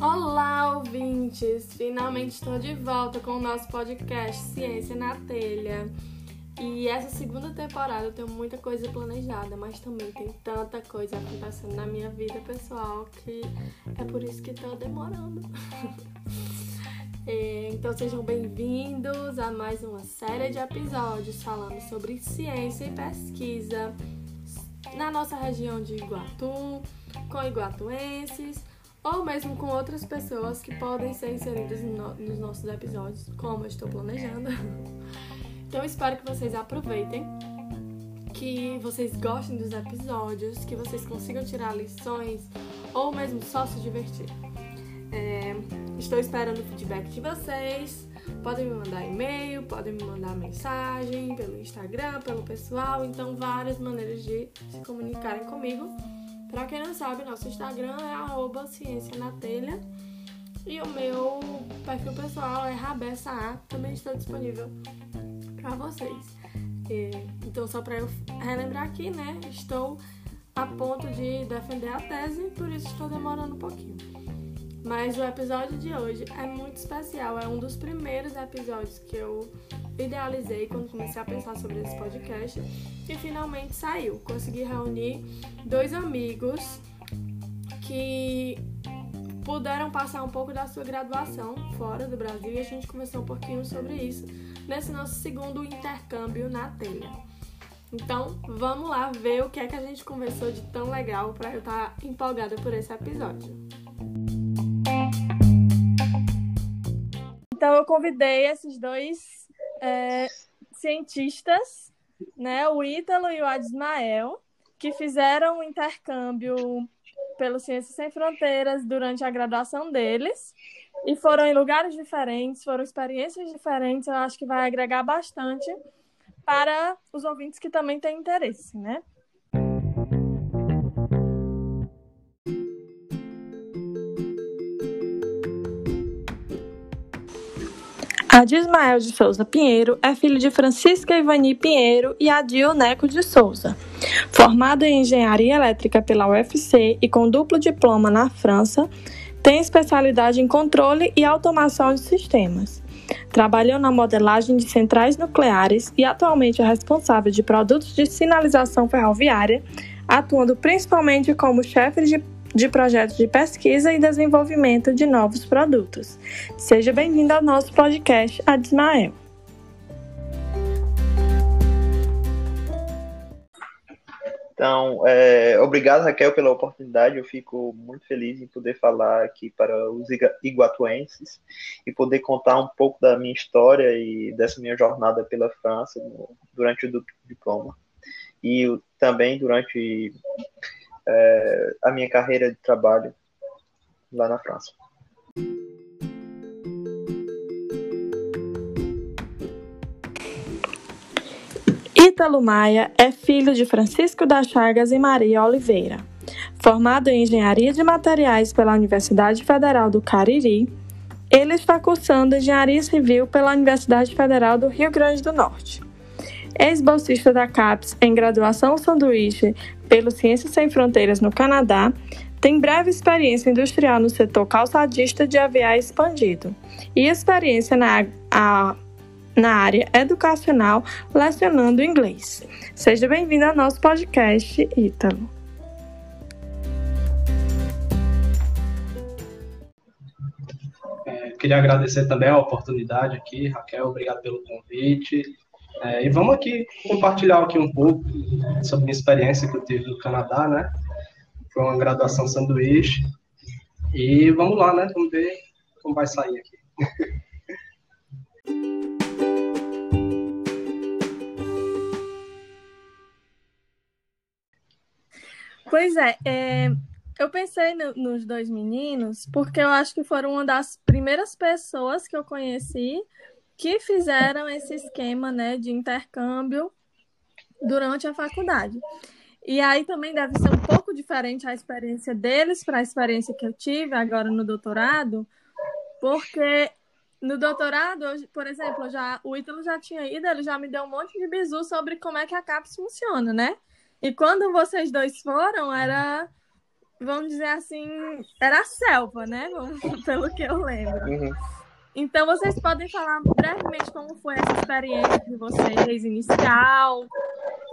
Olá, ouvintes! Finalmente estou de volta com o nosso podcast Ciência na Telha. E essa segunda temporada eu tenho muita coisa planejada, mas também tem tanta coisa acontecendo na minha vida pessoal que é por isso que estou demorando. É, então sejam bem-vindos a mais uma série de episódios falando sobre ciência e pesquisa na nossa região de Iguatu, com iguatuenses ou mesmo com outras pessoas que podem ser inseridas no, nos nossos episódios, como eu estou planejando. Então espero que vocês aproveitem, que vocês gostem dos episódios, que vocês consigam tirar lições ou mesmo só se divertir. É, estou esperando o feedback de vocês. Podem me mandar e-mail, podem me mandar mensagem pelo Instagram, pelo pessoal. Então, várias maneiras de se comunicarem comigo. Para quem não sabe, nosso Instagram é arroba ciência na telha. E o meu perfil pessoal é rabessa Também estou disponível para vocês. Então, só para eu relembrar aqui, né? Estou a ponto de defender a tese, por isso estou demorando um pouquinho. Mas o episódio de hoje é muito especial, é um dos primeiros episódios que eu idealizei quando comecei a pensar sobre esse podcast e finalmente saiu. Consegui reunir dois amigos que puderam passar um pouco da sua graduação fora do Brasil e a gente conversou um pouquinho sobre isso nesse nosso segundo intercâmbio na telha. Então, vamos lá ver o que é que a gente conversou de tão legal para eu estar tá empolgada por esse episódio. Então, eu convidei esses dois é, cientistas, né, o Ítalo e o Adismael, que fizeram um intercâmbio pelo Ciências Sem Fronteiras durante a graduação deles. E foram em lugares diferentes, foram experiências diferentes, eu acho que vai agregar bastante para os ouvintes que também têm interesse, né? Adismael de Souza Pinheiro é filho de Francisca Ivani Pinheiro e Adil Neco de Souza. Formado em Engenharia Elétrica pela UFC e com duplo diploma na França, tem especialidade em controle e automação de sistemas. Trabalhou na modelagem de centrais nucleares e atualmente é responsável de produtos de sinalização ferroviária, atuando principalmente como chefe de, de projetos de pesquisa e desenvolvimento de novos produtos. Seja bem-vindo ao nosso podcast Adismael. Então, é, obrigado, Raquel, pela oportunidade. Eu fico muito feliz em poder falar aqui para os iguatuenses e poder contar um pouco da minha história e dessa minha jornada pela França durante o diploma e também durante é, a minha carreira de trabalho lá na França. Ítalo Maia é filho de Francisco das Chagas e Maria Oliveira. Formado em Engenharia de Materiais pela Universidade Federal do Cariri, ele está cursando Engenharia Civil pela Universidade Federal do Rio Grande do Norte. Ex-bolsista da CAPES em graduação sanduíche pelo Ciências Sem Fronteiras no Canadá, tem breve experiência industrial no setor calçadista de aviar expandido e experiência na a, na área educacional lecionando inglês. Seja bem-vindo ao nosso podcast, Ítalo. É, queria agradecer também a oportunidade aqui, Raquel, obrigado pelo convite. É, e vamos aqui compartilhar aqui um pouco sobre a minha experiência que eu tive no Canadá, né? Foi uma graduação sanduíche. E vamos lá, né? Vamos ver como vai sair aqui. Pois é, é eu pensei no, nos dois meninos porque eu acho que foram uma das primeiras pessoas que eu conheci que fizeram esse esquema né, de intercâmbio durante a faculdade. E aí também deve ser um pouco diferente a experiência deles para a experiência que eu tive agora no doutorado, porque no doutorado, por exemplo, já, o Ítalo já tinha ido, ele já me deu um monte de bizu sobre como é que a CAPES funciona, né? E quando vocês dois foram, era, vamos dizer assim, era a selva, né? Pelo que eu lembro. Uhum. Então, vocês podem falar brevemente como foi essa experiência de vocês, inicial,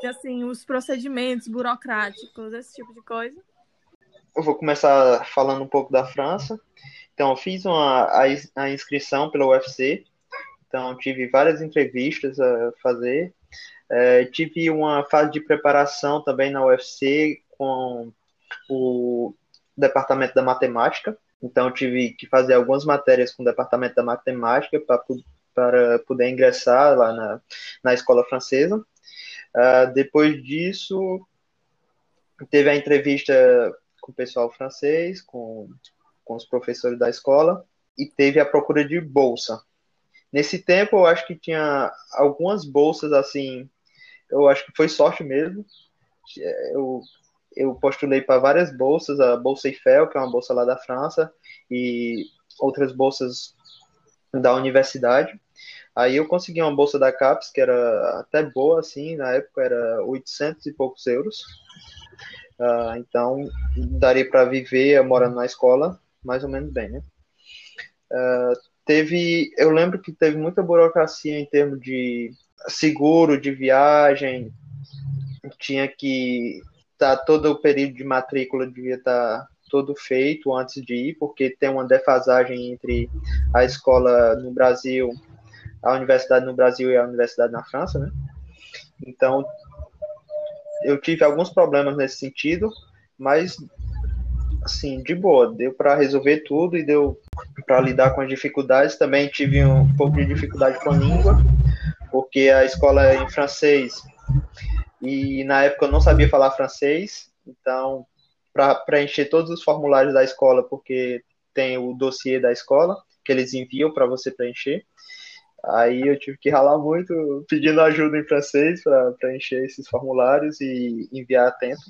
assim, os procedimentos burocráticos, esse tipo de coisa? Eu vou começar falando um pouco da França. Então, eu fiz uma, a, a inscrição pela UFC, então tive várias entrevistas a fazer. É, tive uma fase de preparação também na UFC com o departamento da matemática, então, tive que fazer algumas matérias com o departamento da matemática para, poder ingressar lá na, na escola francesa. Uh, depois disso, teve a entrevista com o pessoal francês, com, com os professores da escola, e teve a procura de bolsa. Nesse tempo, eu acho que tinha algumas bolsas assim, eu acho que foi sorte mesmo. Eu eu postulei para várias bolsas, a Bolsa Eiffel, que é uma bolsa lá da França, e outras bolsas da universidade. Aí eu consegui uma bolsa da CAPES, que era até boa, assim, na época era 800 e poucos euros. Uh, então, daria para viver morando na escola mais ou menos bem, né? Uh, teve, eu lembro que teve muita burocracia em termos de seguro de viagem, tinha que tá todo o período de matrícula devia estar tá todo feito antes de ir, porque tem uma defasagem entre a escola no Brasil, a universidade no Brasil e a universidade na França, né? Então, eu tive alguns problemas nesse sentido, mas assim, de boa, deu para resolver tudo e deu para lidar com as dificuldades. Também tive um pouco de dificuldade com a língua, porque a escola é em francês e na época eu não sabia falar francês, então para preencher todos os formulários da escola, porque tem o dossiê da escola que eles enviam para você preencher. Aí eu tive que ralar muito pedindo ajuda em francês para preencher esses formulários e enviar a tempo.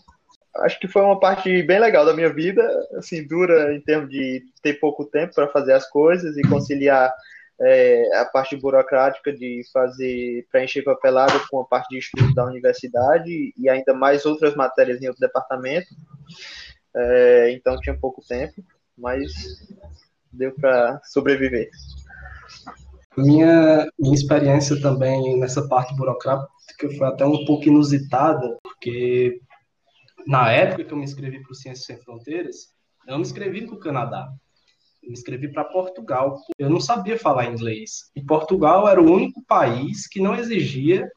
Acho que foi uma parte bem legal da minha vida, assim, dura em termos de ter pouco tempo para fazer as coisas e conciliar é, a parte burocrática de fazer preencher papelada com a parte de estudo da universidade e ainda mais outras matérias em outro departamento. É, então tinha pouco tempo, mas deu para sobreviver. Minha, minha experiência também nessa parte burocrática foi até um pouco inusitada, porque na época que eu me inscrevi para o Ciências Sem Fronteiras, eu me inscrevi para o Canadá me inscrevi para Portugal. Eu não sabia falar inglês. E Portugal era o único país que não exigia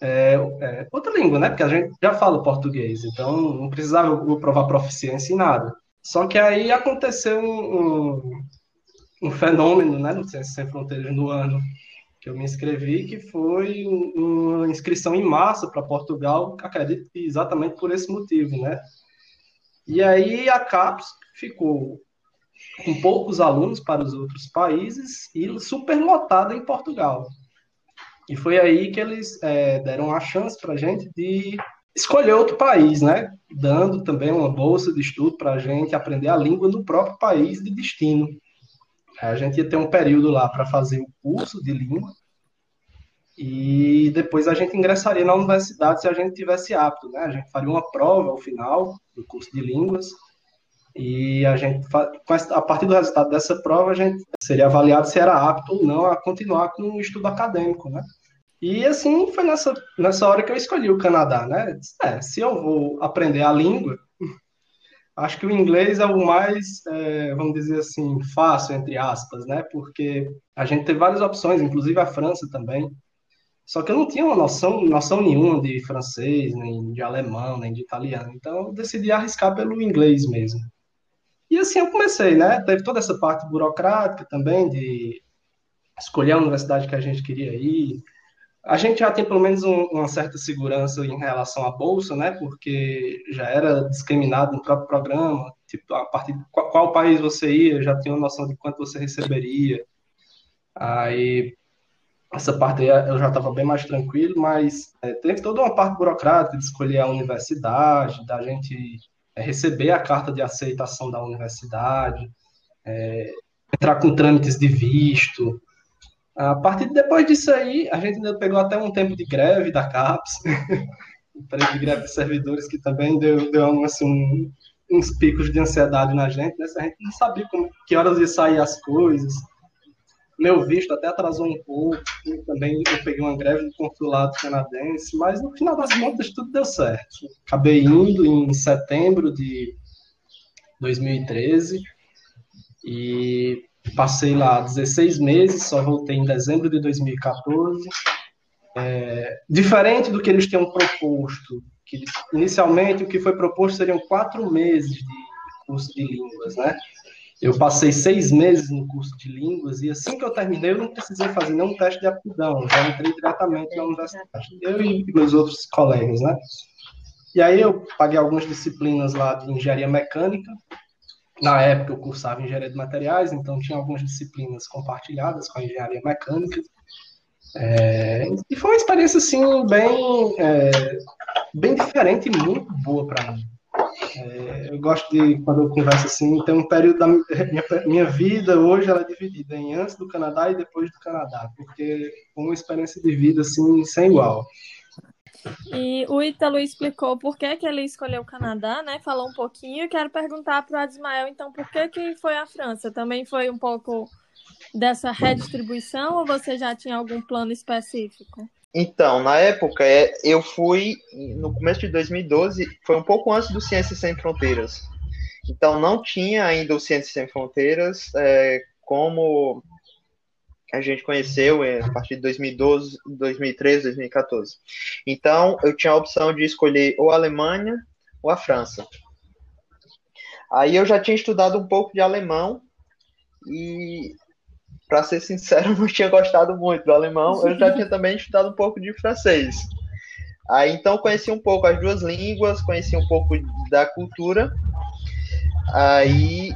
é, é, outra língua, né? Porque a gente já fala português, então não precisava provar proficiência em nada. Só que aí aconteceu um, um, um fenômeno, né, no Ciências Sem Fronteiras no ano que eu me inscrevi, que foi uma inscrição em massa para Portugal, acredito que exatamente por esse motivo, né? E aí a CAPES ficou com poucos alunos para os outros países e superlotada em Portugal. E foi aí que eles é, deram a chance para a gente de escolher outro país, né? Dando também uma bolsa de estudo para a gente aprender a língua no próprio país de destino. A gente ia ter um período lá para fazer o curso de língua e depois a gente ingressaria na universidade se a gente tivesse apto, né? A gente faria uma prova ao final do curso de línguas e a gente, a partir do resultado dessa prova, a gente seria avaliado se era apto ou não a continuar com o estudo acadêmico, né? E assim foi nessa, nessa hora que eu escolhi o Canadá, né? É, se eu vou aprender a língua, acho que o inglês é o mais, é, vamos dizer assim, fácil, entre aspas, né? Porque a gente tem várias opções, inclusive a França também. Só que eu não tinha uma noção, noção nenhuma de francês, nem de alemão, nem de italiano. Então eu decidi arriscar pelo inglês mesmo. E assim eu comecei, né? Teve toda essa parte burocrática também, de escolher a universidade que a gente queria ir. A gente já tem pelo menos um, uma certa segurança em relação à bolsa, né? Porque já era discriminado no próprio programa, tipo, a partir de qual, qual país você ia, já tinha uma noção de quanto você receberia. Aí essa parte aí eu já estava bem mais tranquilo, mas é, teve toda uma parte burocrática de escolher a universidade, da gente receber a carta de aceitação da universidade, é, entrar com trâmites de visto. A partir de depois disso aí, a gente ainda pegou até um tempo de greve da CAPES. período de greve de servidores, que também deu, deu assim, um, uns picos de ansiedade na gente, né? A gente não sabia como, que horas ia sair as coisas. Meu visto até atrasou um pouco, também eu peguei uma greve no consulado canadense, mas no final das contas tudo deu certo. Acabei indo em setembro de 2013 e passei lá 16 meses, só voltei em dezembro de 2014. É, diferente do que eles tinham proposto, que inicialmente o que foi proposto seriam quatro meses de curso de línguas, né? Eu passei seis meses no curso de línguas e assim que eu terminei, eu não precisei fazer nenhum teste de aptidão, já entrei diretamente na universidade, eu e meus outros colegas, né? E aí eu paguei algumas disciplinas lá de engenharia mecânica. Na época eu cursava engenharia de materiais, então tinha algumas disciplinas compartilhadas com a engenharia mecânica. É, e foi uma experiência assim bem, é, bem diferente e muito boa para mim. É, eu gosto de, quando eu converso assim, tem um período da minha, minha vida hoje ela é dividida em antes do Canadá e depois do Canadá, porque foi uma experiência de vida assim sem igual. E o Ítalo explicou por que, que ele escolheu o Canadá, né? Falou um pouquinho. Quero perguntar para o Adismael, então, por que, que foi a França? Também foi um pouco dessa redistribuição ou você já tinha algum plano específico? Então, na época, é, eu fui, no começo de 2012, foi um pouco antes do Ciências Sem Fronteiras. Então, não tinha ainda o Ciências Sem Fronteiras é, como a gente conheceu é, a partir de 2012, 2013, 2014. Então, eu tinha a opção de escolher ou a Alemanha ou a França. Aí eu já tinha estudado um pouco de alemão e para ser sincero, não tinha gostado muito do alemão. Eu já tinha também estudado um pouco de francês. Aí então conheci um pouco as duas línguas, conheci um pouco da cultura. Aí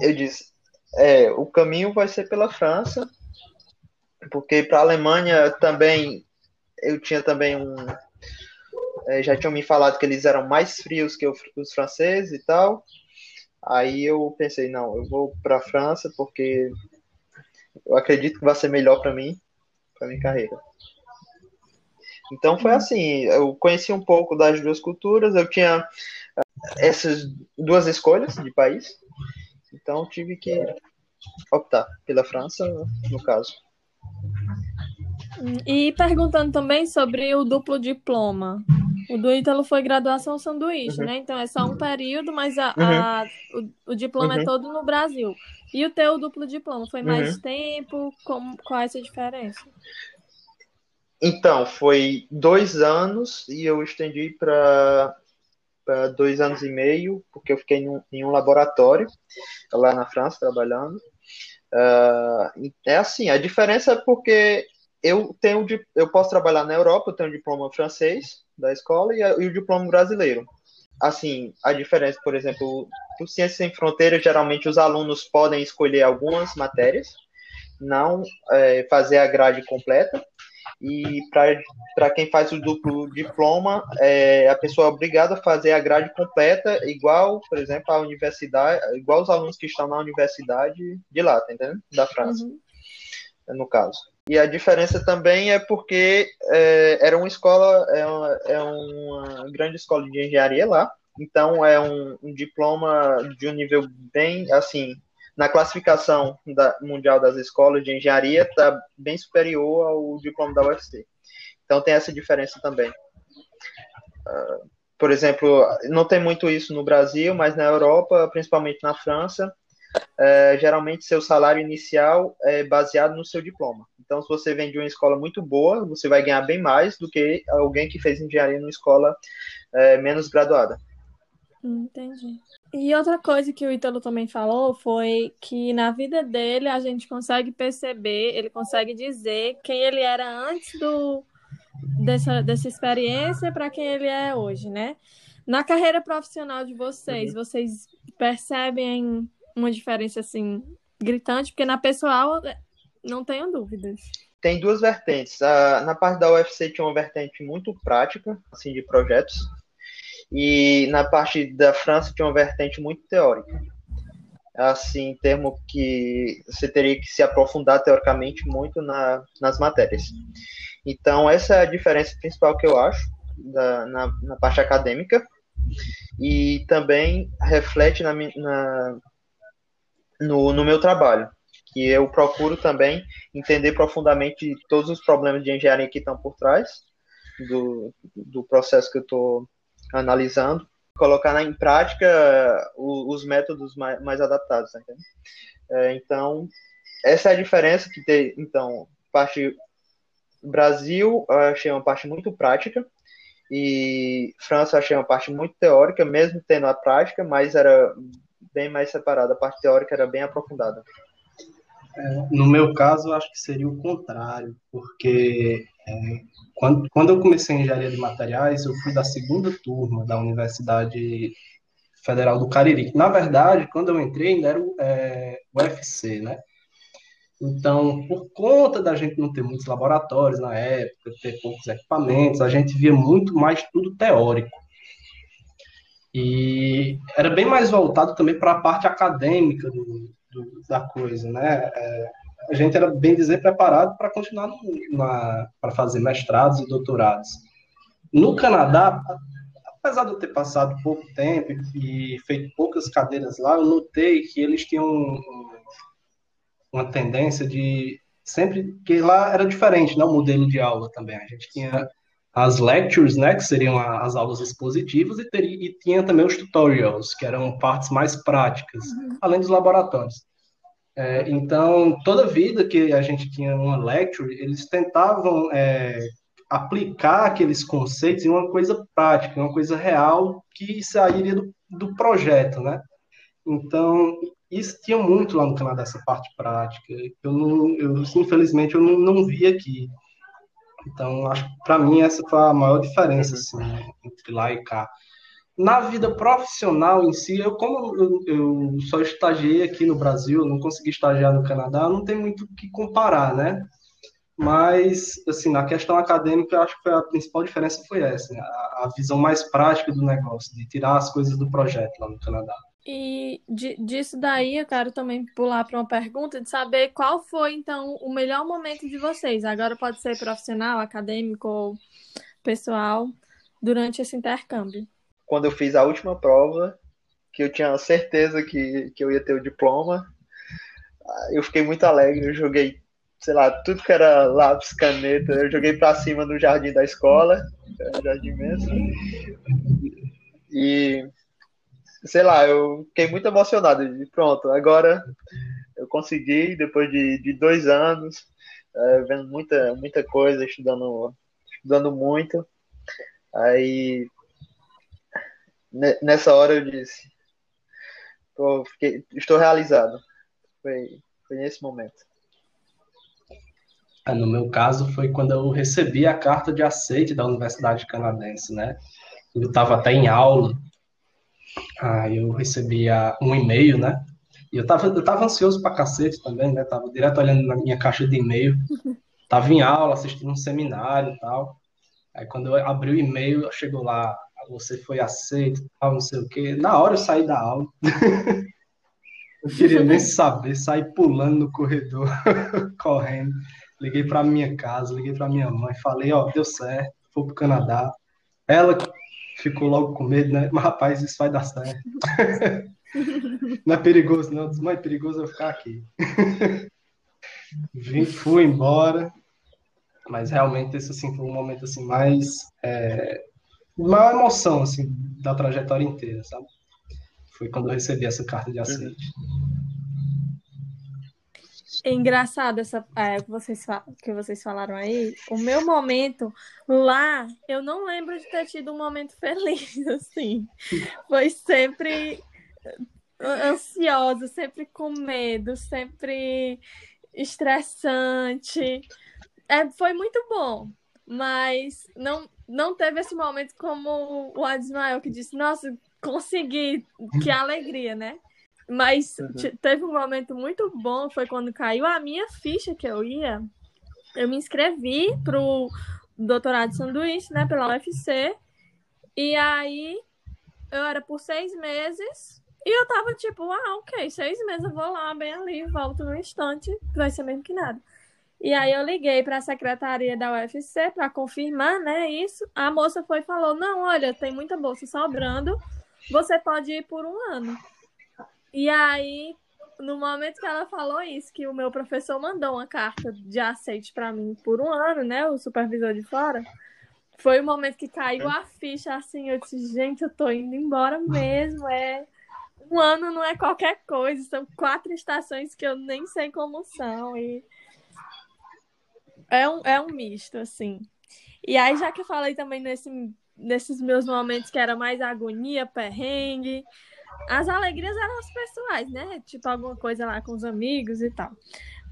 eu disse, é, o caminho vai ser pela França, porque para a Alemanha também eu tinha também um é, já tinham me falado que eles eram mais frios que os franceses e tal. Aí eu pensei, não, eu vou para a França porque eu acredito que vai ser melhor para mim, para minha carreira. Então foi assim, eu conheci um pouco das duas culturas, eu tinha eh, essas duas escolhas de país, então tive que optar pela França, no caso. E perguntando também sobre o duplo diploma. O do Ítalo foi graduação sanduíche, uhum. né? Então é só um período, mas a, uhum. a o, o, diploma é uhum. é todo no Brasil. E o teu duplo diploma foi mais uhum. tempo? Como, qual é essa diferença? Então, foi dois anos e eu estendi para dois anos e meio, porque eu fiquei em um, em um laboratório lá na França trabalhando. Uh, é assim, a diferença é porque eu tenho eu posso trabalhar na Europa, eu tenho um diploma francês da escola e, e o diploma brasileiro. Assim, a diferença, por exemplo, o Ciências Sem Fronteiras, geralmente os alunos podem escolher algumas matérias, não é, fazer a grade completa. E para quem faz o duplo diploma, é, a pessoa é obrigada a fazer a grade completa, igual, por exemplo, a universidade, igual os alunos que estão na universidade de lá, tá entendendo? Da França, uhum. no caso. E a diferença também é porque é, era uma escola, é uma, é uma, grande escola de engenharia lá, então é um, um, diploma de um nível bem, assim, na classificação da, mundial das escolas de engenharia, está bem superior ao diploma da UFC. Então tem essa diferença também. Uh, por exemplo, não tem muito isso no Brasil, mas na Europa, principalmente na França, é, geralmente seu salário inicial é baseado no seu diploma. Então, se você vem de uma escola muito boa, você vai ganhar bem mais do que alguém que fez engenharia numa escola é, menos graduada. Entendi. E outra coisa que o Ítalo também falou foi que na vida dele a gente consegue perceber, ele consegue dizer quem ele era antes do, dessa, dessa experiência para quem ele é hoje, né? Na carreira profissional de vocês, uhum. vocês percebem uma diferença assim gritante, porque na pessoal não tenho dúvidas. Tem duas vertentes. na parte da UFC tinha uma vertente muito prática, assim, de projetos, e na parte da França tinha uma vertente muito teórica. Assim, em termos que você teria que se aprofundar teoricamente muito na, nas matérias. Então, essa é a diferença principal que eu acho. da, na, na parte acadêmica e também reflete na, na, no, no meu trabalho, que eu procuro também entender profundamente todos os problemas de engenharia que estão por trás do, do processo que eu estou analisando, colocar em prática os, os métodos mais, mais adaptados. Né? Então, essa é a diferença que tem. Então, parte Brasil, achei uma parte muito prática, e França, achei uma parte muito teórica, mesmo tendo a prática, mas era bem mais separada. A parte teórica era bem aprofundada. É, no meu caso, acho que seria o contrário, porque é, quando, quando eu comecei em engenharia de materiais, eu fui da segunda turma da Universidade Federal do Cariri. Na verdade, quando eu entrei, ainda era o, é, UFC, né? Então, por conta da gente não ter muitos laboratórios na época, ter poucos equipamentos, a gente via muito mais tudo teórico. E era bem mais voltado também para a parte acadêmica do, do, da coisa, né? É, a gente era, bem dizer, preparado para continuar para fazer mestrados e doutorados. No Canadá, apesar de eu ter passado pouco tempo e feito poucas cadeiras lá, eu notei que eles tinham uma tendência de sempre que lá era diferente, né, o modelo de aula também. A gente tinha as lectures, né, que seriam as aulas expositivas e, teria, e tinha também os tutorials, que eram partes mais práticas, uhum. além dos laboratórios. É, então, toda vida que a gente tinha uma lecture, eles tentavam é, aplicar aqueles conceitos em uma coisa prática, uma coisa real que sairia do, do projeto, né? Então, isso tinha muito lá no Canadá, essa parte prática. Eu, não, eu infelizmente, eu não, não vi aqui. Então, acho que para mim essa foi a maior diferença assim, entre lá e cá. Na vida profissional em si, eu como eu, eu só estagiei aqui no Brasil, não consegui estagiar no Canadá, não tem muito o que comparar, né? Mas, assim, na questão acadêmica, eu acho que a principal diferença foi essa, né? a, a visão mais prática do negócio, de tirar as coisas do projeto lá no Canadá. E de, disso daí eu quero também pular para uma pergunta de saber qual foi, então, o melhor momento de vocês. Agora pode ser profissional, acadêmico ou pessoal, durante esse intercâmbio. Quando eu fiz a última prova, que eu tinha certeza que, que eu ia ter o diploma, eu fiquei muito alegre. Eu joguei, sei lá, tudo que era lápis, caneta, eu joguei para cima no jardim da escola, jardim mesmo. E sei lá, eu fiquei muito emocionado. Pronto, agora eu consegui, depois de, de dois anos, é, vendo muita, muita coisa, estudando, estudando muito. Aí, nessa hora eu disse, tô, fiquei, estou realizado. Foi, foi nesse momento. É, no meu caso, foi quando eu recebi a carta de aceite da Universidade Canadense, né? Eu estava até em aula Aí eu recebia um e-mail, né? E eu tava, eu tava ansioso pra cacete também, né? Tava direto olhando na minha caixa de e-mail. Tava em aula, assistindo um seminário e tal. Aí quando eu abri o e-mail, chegou lá, você foi aceito, tal, não sei o quê. Na hora eu saí da aula. eu queria nem saber, saí pulando no corredor, correndo. Liguei para minha casa, liguei para minha mãe, falei, ó, deu certo, vou pro Canadá. Ela ficou logo com medo, né? Mas, rapaz, isso vai dar certo. não é perigoso, não. Mas é perigoso eu ficar aqui. Vim, fui embora. Mas realmente esse assim, foi um momento assim, mais. É, maior emoção assim, da trajetória inteira, sabe? Foi quando eu recebi essa carta de aceite. É engraçado essa é, que, vocês, que vocês falaram aí. O meu momento lá, eu não lembro de ter tido um momento feliz, assim. Foi sempre ansiosa, sempre com medo, sempre estressante. É, foi muito bom, mas não, não teve esse momento como o Adismael que disse, nossa, consegui, que alegria, né? Mas uhum. teve um momento muito bom, foi quando caiu a minha ficha que eu ia. Eu me inscrevi pro doutorado de sanduíche, né, pela UFC. E aí eu era por seis meses. E eu tava tipo, ah, ok, seis meses eu vou lá, bem ali, volto no instante, vai ser mesmo que nada. E aí eu liguei para a secretaria da UFC para confirmar, né, isso. A moça foi e falou: "Não, olha, tem muita bolsa sobrando. Você pode ir por um ano". E aí, no momento que ela falou isso, que o meu professor mandou uma carta de aceite para mim por um ano, né, o supervisor de fora, foi o momento que caiu a ficha assim, eu disse, gente, eu tô indo embora mesmo, é um ano não é qualquer coisa, são quatro estações que eu nem sei como são e é um, é um misto, assim. E aí, já que eu falei também nesse, nesses meus momentos que era mais agonia, perrengue, as alegrias eram as pessoais, né? Tipo, alguma coisa lá com os amigos e tal.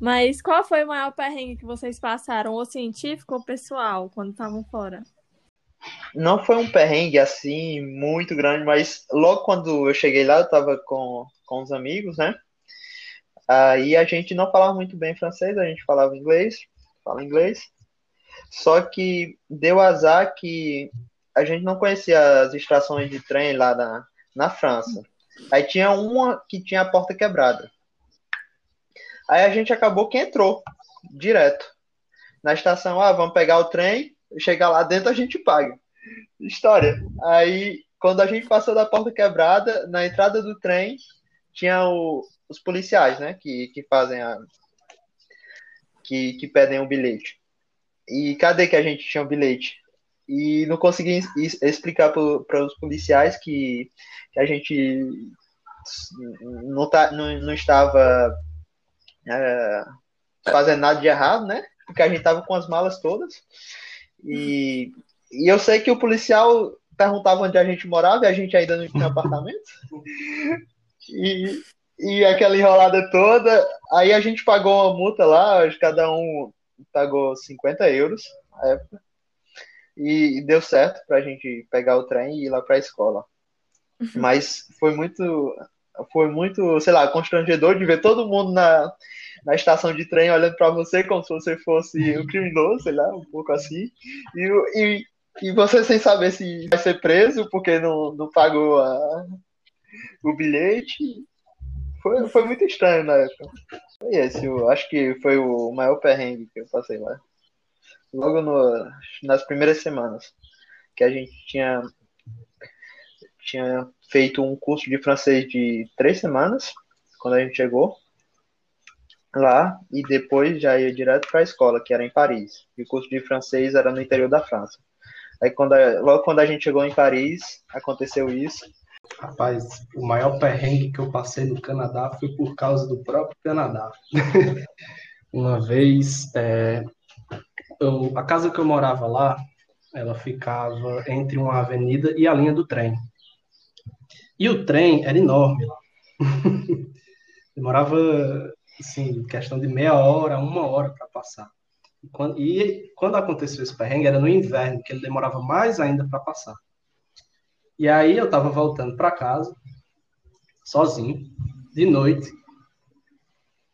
Mas qual foi o maior perrengue que vocês passaram, ou científico ou pessoal, quando estavam fora? Não foi um perrengue assim muito grande, mas logo quando eu cheguei lá, eu tava com, com os amigos, né? Aí a gente não falava muito bem francês, a gente falava inglês fala inglês. Só que deu azar que a gente não conhecia as estações de trem lá na, na França. Aí tinha uma que tinha a porta quebrada. Aí a gente acabou que entrou direto na estação. Ah, vamos pegar o trem, chegar lá dentro a gente paga. História. Aí quando a gente passou da porta quebrada, na entrada do trem tinha o, os policiais, né, que, que fazem a, que, que pedem um bilhete. E cadê que a gente tinha um bilhete? E não consegui explicar para os policiais que, que, a gente não, tá, não, não estava é, fazendo nada de errado, né? Porque a gente estava com as malas todas. E, e eu sei que o policial perguntava onde a gente morava e a gente ainda não tinha apartamento. E, e aquela enrolada toda. Aí a gente pagou uma multa lá, cada um pagou 50 euros na época. E deu certo pra gente pegar o trem e ir lá pra escola. Uhum. Mas foi muito, foi muito, sei lá, constrangedor de ver todo mundo na, na estação de trem olhando para você como se você fosse um criminoso, sei lá, um pouco assim. E, e, e você sem saber se vai ser preso porque não, não pagou a, o bilhete. Foi, foi muito estranho na época. Foi esse, eu acho que foi o maior perrengue que eu passei lá. Logo no, nas primeiras semanas, que a gente tinha, tinha feito um curso de francês de três semanas, quando a gente chegou lá, e depois já ia direto para a escola, que era em Paris. E o curso de francês era no interior da França. Aí, quando logo quando a gente chegou em Paris, aconteceu isso. Rapaz, o maior perrengue que eu passei no Canadá foi por causa do próprio Canadá. Uma vez, é, eu, a casa que eu morava lá, ela ficava entre uma avenida e a linha do trem. E o trem era enorme lá. Demorava, assim, questão de meia hora, uma hora para passar. E quando, e quando aconteceu esse perrengue, era no inverno, que ele demorava mais ainda para passar. E aí eu tava voltando para casa, sozinho, de noite.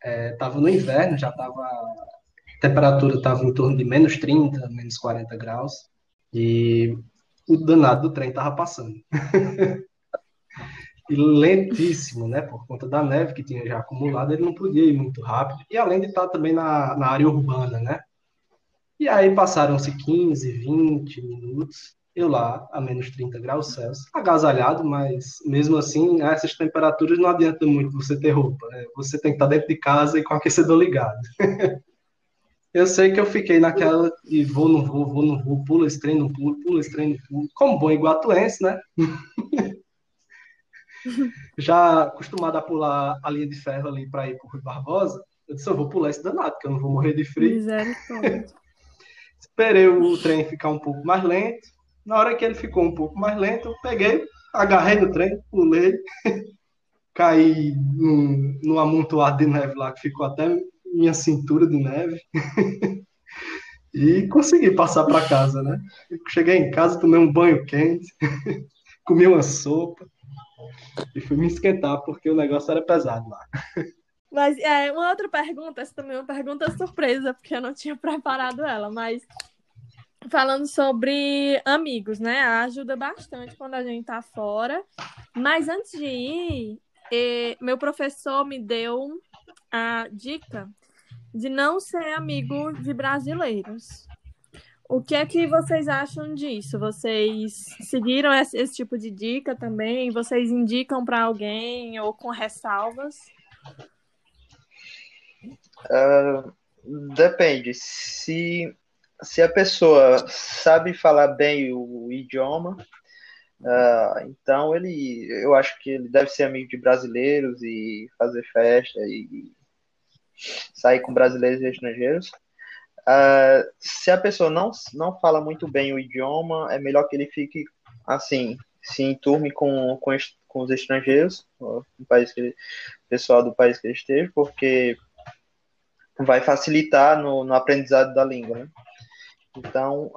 É, tava no inverno, já tava. Temperatura tava em torno de menos 30, menos 40 graus. E o danado do trem tava passando. e lentíssimo, né? Por conta da neve que tinha já acumulado, ele não podia ir muito rápido. E além de estar também na, na área urbana, né? E aí passaram-se 15, 20 minutos eu lá a menos 30 graus Celsius, agasalhado, mas mesmo assim, essas temperaturas não adianta muito você ter roupa, né? Você tem que estar dentro de casa e com o aquecedor ligado. eu sei que eu fiquei naquela e vou, não vou, vou, não vou, pula esse trem, não pulo, pula esse trem, não pulo, como bom iguatuense, né? Já acostumado a pular a linha de ferro ali para ir para o Rui Barbosa, eu disse, eu vou pular esse danado, que eu não vou morrer de frio. Esperei o trem ficar um pouco mais lento, na hora que ele ficou um pouco mais lento, eu peguei, agarrei no trem, pulei, caí num, num amontoado de neve lá que ficou até minha cintura de neve. e consegui passar para casa, né? Cheguei em casa, tomei um banho quente, comi uma sopa e fui me esquentar porque o negócio era pesado lá. Mas é, uma outra pergunta, essa também é uma pergunta surpresa, porque eu não tinha preparado ela, mas falando sobre amigos, né? Ajuda bastante quando a gente tá fora. Mas antes de ir, meu professor me deu a dica de não ser amigo de brasileiros. O que é que vocês acham disso? Vocês seguiram esse, esse tipo de dica também? Vocês indicam para alguém ou com ressalvas? Uh, depende. Se, se a pessoa sabe falar bem o idioma, uh, então ele, eu acho que ele deve ser amigo de brasileiros e fazer festa e sair com brasileiros e estrangeiros. Uh, se a pessoa não, não fala muito bem o idioma, é melhor que ele fique assim, se enturme com, com, com os estrangeiros, o país que ele, pessoal do país que ele esteja, porque vai facilitar no, no aprendizado da língua. Né? Então,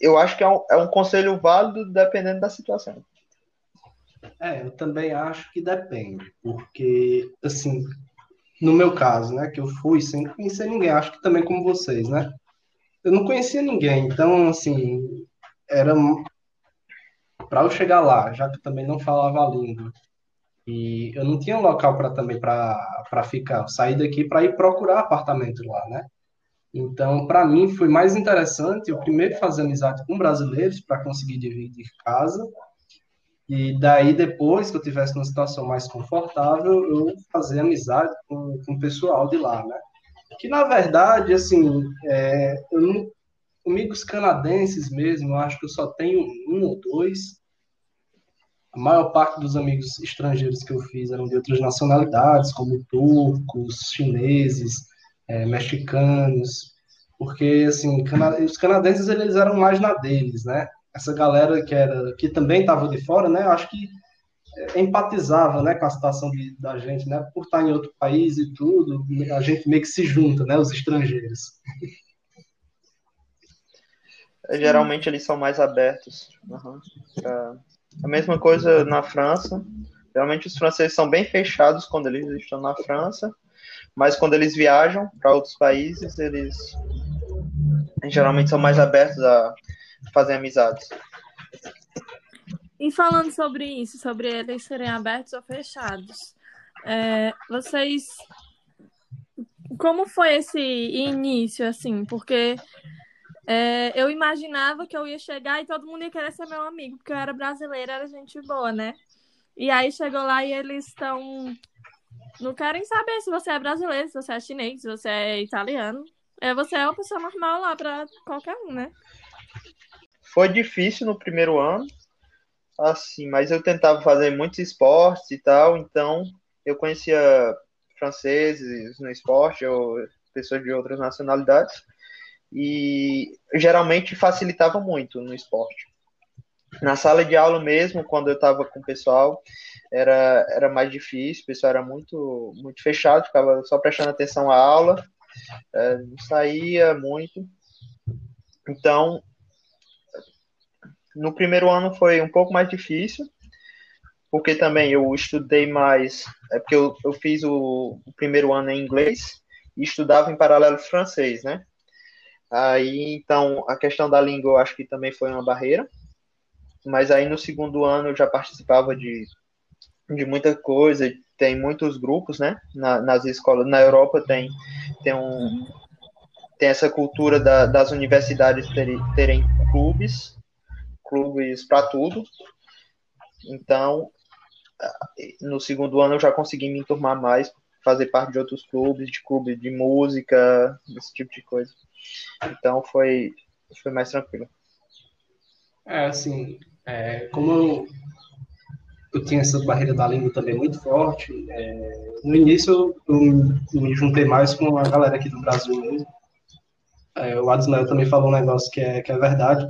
eu acho que é um, é um conselho válido dependendo da situação. É, eu também acho que depende, porque, assim, no meu caso, né, que eu fui sem conhecer ninguém, acho que também como vocês, né? Eu não conhecia ninguém, então, assim, era para eu chegar lá, já que eu também não falava a língua, e eu não tinha local para também para ficar, sair daqui para ir procurar apartamento lá, né? Então, para mim foi mais interessante eu primeiro fazer amizade com brasileiros para conseguir dividir casa e daí, depois que eu tivesse numa situação mais confortável, eu fazer amizade com, com o pessoal de lá, né? Que, na verdade, assim, é, eu não, amigos canadenses mesmo, eu acho que eu só tenho um ou dois. A maior parte dos amigos estrangeiros que eu fiz eram de outras nacionalidades, como turcos, chineses, é, mexicanos, porque, assim, cana os canadenses, eles eram mais na deles, né? Essa galera que era que também estava de fora, né? Acho que é, empatizava, né, com a situação de, da gente, né? Por estar em outro país e tudo, a gente meio que se junta, né? Os estrangeiros. É, geralmente eles são mais abertos. Uhum. É, a mesma coisa na França. Geralmente os franceses são bem fechados quando eles estão na França, mas quando eles viajam para outros países, eles geralmente são mais abertos a fazer amizades. E falando sobre isso, sobre eles serem abertos ou fechados, é, vocês. Como foi esse início, assim? Porque é, eu imaginava que eu ia chegar e todo mundo ia querer ser meu amigo, porque eu era brasileira, era gente boa, né? E aí chegou lá e eles estão. Não querem saber se você é brasileiro, se você é chinês, se você é italiano. É, você é uma pessoa normal lá para qualquer um, né? Foi difícil no primeiro ano, assim, mas eu tentava fazer muitos esportes e tal, então eu conhecia franceses no esporte ou pessoas de outras nacionalidades e geralmente facilitava muito no esporte. Na sala de aula mesmo, quando eu estava com o pessoal, era, era mais difícil, o pessoal era muito, muito fechado, ficava só prestando atenção à aula, é, não saía muito. Então, no primeiro ano foi um pouco mais difícil, porque também eu estudei mais, é porque eu, eu fiz o, o primeiro ano em inglês e estudava em paralelo francês, né? Aí, então, a questão da língua eu acho que também foi uma barreira, mas aí no segundo ano eu já participava de, de muita coisa, tem muitos grupos, né, na, nas escolas, na Europa tem, tem, um, tem essa cultura da, das universidades terem, terem clubes, clubes para tudo. Então, no segundo ano eu já consegui me enturmar mais, fazer parte de outros clubes, de clube de música, esse tipo de coisa. Então foi, foi mais tranquilo. É, assim, é, como eu, eu tinha essa barreira da língua também muito forte, é, no início eu, eu, me juntei mais com a galera aqui do Brasil mesmo. É, o Adismael também falou um negócio que é, que é verdade,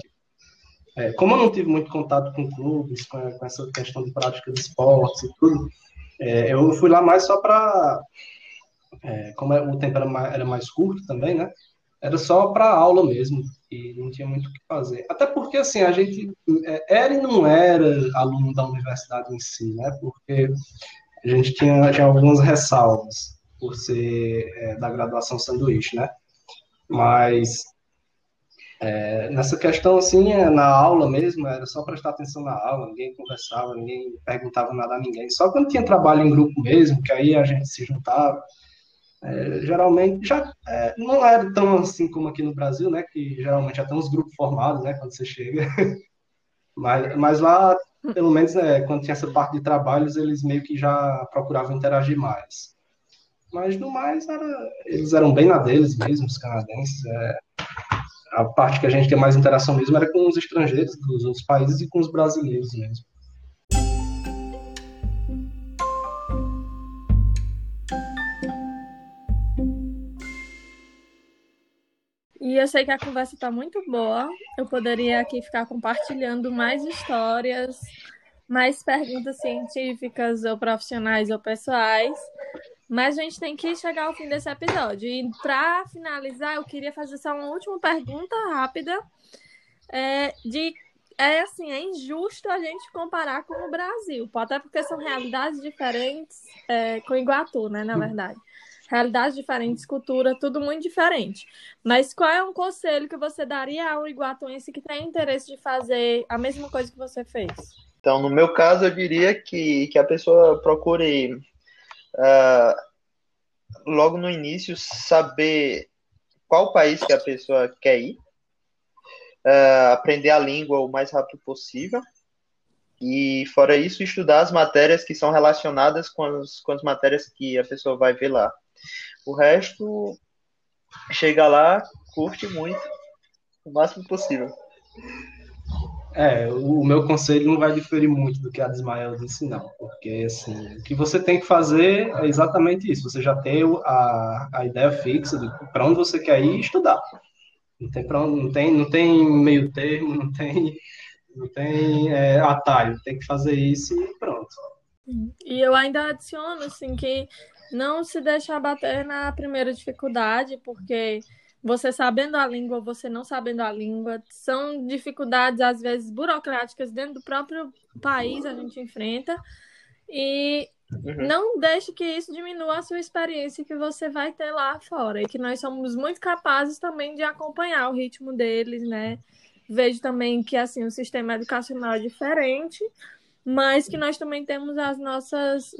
é, como eu não tive muito contato com clubes, com, com essa questão de prática de esportes e tudo, é, eu fui lá mais só para. É, como é, o tempo era mais, era mais, curto também, né? Era só para aula mesmo, e não tinha muito o que fazer. Até porque, assim, a gente é, era e não era aluno da universidade em si, né? Porque a gente tinha, tinha algumas ressalvas por ser é, da graduação sanduíche, né? Mas é, nessa questão, assim, é, na aula mesmo, era só prestar atenção na aula, ninguém conversava, ninguém perguntava nada a ninguém. Só quando tinha trabalho em grupo mesmo, que aí a gente se juntava. É, geralmente já é, não era tão assim como aqui no Brasil, né? Que geralmente já tem uns grupos formados, né? Quando você chega. mas, mas lá, pelo menos, é, quando tinha essa parte de trabalhos, eles meio que já procuravam interagir mais. Mas no mais, era, eles eram bem na deles mesmo, os canadenses. É, a parte que a gente tem mais interação mesmo era com os estrangeiros dos outros países e com os brasileiros mesmo. E eu sei que a conversa está muito boa. Eu poderia aqui ficar compartilhando mais histórias, mais perguntas científicas ou profissionais ou pessoais. Mas a gente tem que chegar ao fim desse episódio. E para finalizar, eu queria fazer só uma última pergunta rápida. É, de é assim, é injusto a gente comparar com o Brasil, até porque são realidades diferentes é, com Iguatu, né, na verdade realidades diferentes, cultura, tudo muito diferente. Mas qual é um conselho que você daria a um iguatuense que tem interesse de fazer a mesma coisa que você fez? Então, no meu caso, eu diria que, que a pessoa procure, uh, logo no início, saber qual país que a pessoa quer ir, uh, aprender a língua o mais rápido possível, e, fora isso, estudar as matérias que são relacionadas com as, com as matérias que a pessoa vai ver lá. O resto, chega lá, curte muito, o máximo possível. É, o meu conselho não vai diferir muito do que a de Ismael disse, não. Porque, assim, o que você tem que fazer é exatamente isso. Você já tem a, a ideia fixa de para onde você quer ir estudar. Não tem, pra, não, tem, não tem meio termo, não tem, não tem é, atalho. Tem que fazer isso e pronto. E eu ainda adiciono, assim, que não se deixar bater na primeira dificuldade, porque você sabendo a língua, você não sabendo a língua, são dificuldades às vezes burocráticas dentro do próprio país a gente enfrenta. E uhum. não deixe que isso diminua a sua experiência que você vai ter lá fora. E que nós somos muito capazes também de acompanhar o ritmo deles, né? Vejo também que assim o sistema educacional é diferente, mas que nós também temos as nossas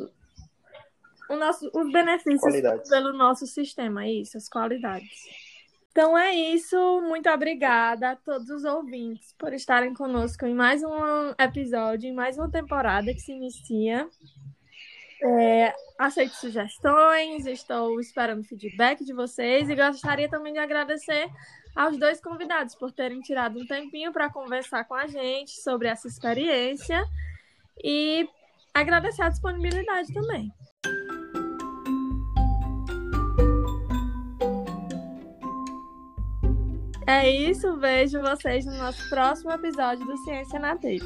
o nosso, os benefícios qualidades. pelo nosso sistema, isso, as qualidades. Então é isso, muito obrigada a todos os ouvintes por estarem conosco em mais um episódio, em mais uma temporada que se inicia. É, aceito sugestões, estou esperando feedback de vocês e gostaria também de agradecer aos dois convidados por terem tirado um tempinho para conversar com a gente sobre essa experiência e agradecer a disponibilidade também. É isso, vejo vocês no nosso próximo episódio do Ciência na Telha.